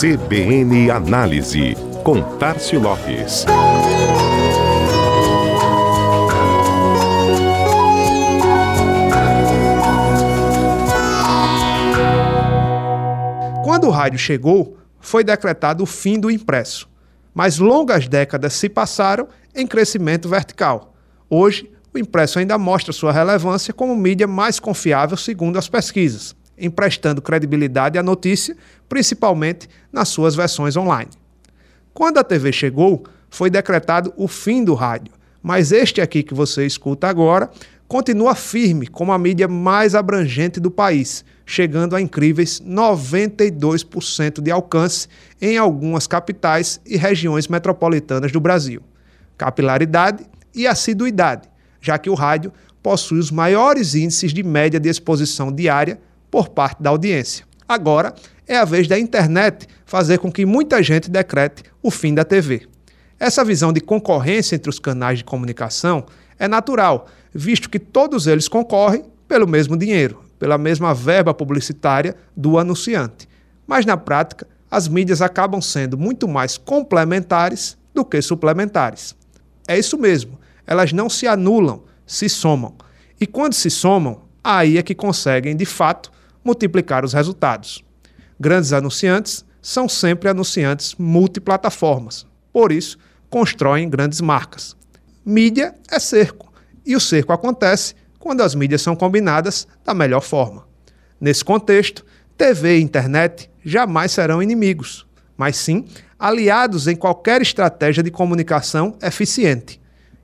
CBN Análise, com Tarcio Lopes. Quando o rádio chegou, foi decretado o fim do impresso. Mas longas décadas se passaram em crescimento vertical. Hoje, o impresso ainda mostra sua relevância como mídia mais confiável segundo as pesquisas, emprestando credibilidade à notícia, principalmente nas suas versões online. Quando a TV chegou, foi decretado o fim do rádio, mas este aqui que você escuta agora continua firme como a mídia mais abrangente do país, chegando a incríveis 92% de alcance em algumas capitais e regiões metropolitanas do Brasil. Capilaridade e assiduidade já que o rádio possui os maiores índices de média de exposição diária por parte da audiência. Agora é a vez da internet fazer com que muita gente decrete o fim da TV. Essa visão de concorrência entre os canais de comunicação é natural, visto que todos eles concorrem pelo mesmo dinheiro, pela mesma verba publicitária do anunciante. Mas na prática, as mídias acabam sendo muito mais complementares do que suplementares. É isso mesmo elas não se anulam, se somam. E quando se somam, aí é que conseguem, de fato, multiplicar os resultados. Grandes anunciantes são sempre anunciantes multiplataformas. Por isso, constroem grandes marcas. Mídia é cerco, e o cerco acontece quando as mídias são combinadas da melhor forma. Nesse contexto, TV e internet jamais serão inimigos, mas sim aliados em qualquer estratégia de comunicação eficiente.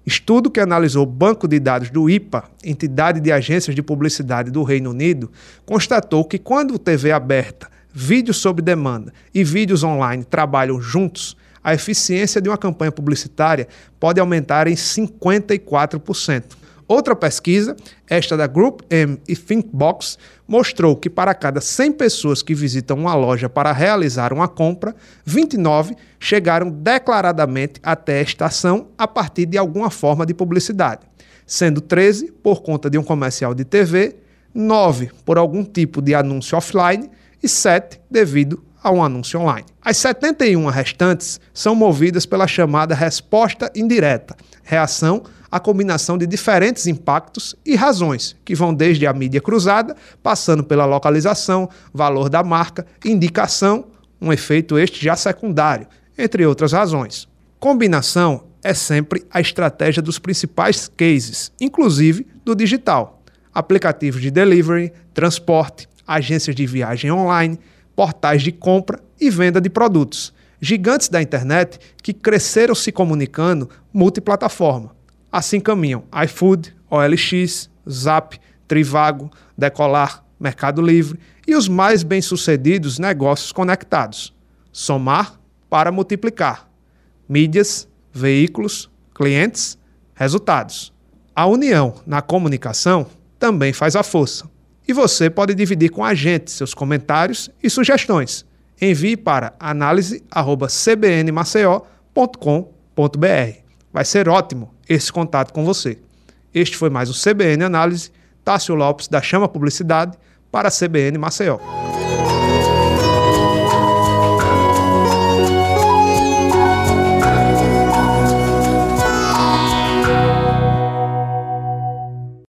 Estudo que analisou o banco de dados do IPA, entidade de agências de publicidade do Reino Unido, constatou que quando TV aberta, vídeos sob demanda e vídeos online trabalham juntos, a eficiência de uma campanha publicitária pode aumentar em 54%. Outra pesquisa, esta da Group M e Thinkbox, mostrou que para cada 100 pessoas que visitam uma loja para realizar uma compra, 29 chegaram declaradamente até a estação a partir de alguma forma de publicidade, sendo 13 por conta de um comercial de TV, 9 por algum tipo de anúncio offline e 7 devido a um anúncio online. As 71 restantes são movidas pela chamada resposta indireta, reação à combinação de diferentes impactos e razões, que vão desde a mídia cruzada, passando pela localização, valor da marca, indicação, um efeito este já secundário, entre outras razões. Combinação é sempre a estratégia dos principais cases, inclusive do digital. Aplicativos de delivery, transporte, agências de viagem online, portais de compra e venda de produtos. Gigantes da internet que cresceram se comunicando multiplataforma. Assim caminham iFood, OLX, Zap, Trivago, Decolar, Mercado Livre e os mais bem-sucedidos negócios conectados. Somar para multiplicar. Mídias, veículos, clientes, resultados. A união na comunicação também faz a força. E você pode dividir com a gente seus comentários e sugestões. Envie para análise@cbnmaceió.com.br. Vai ser ótimo esse contato com você. Este foi mais o CBN Análise. Tássio Lopes da Chama Publicidade para a CBN Maceió.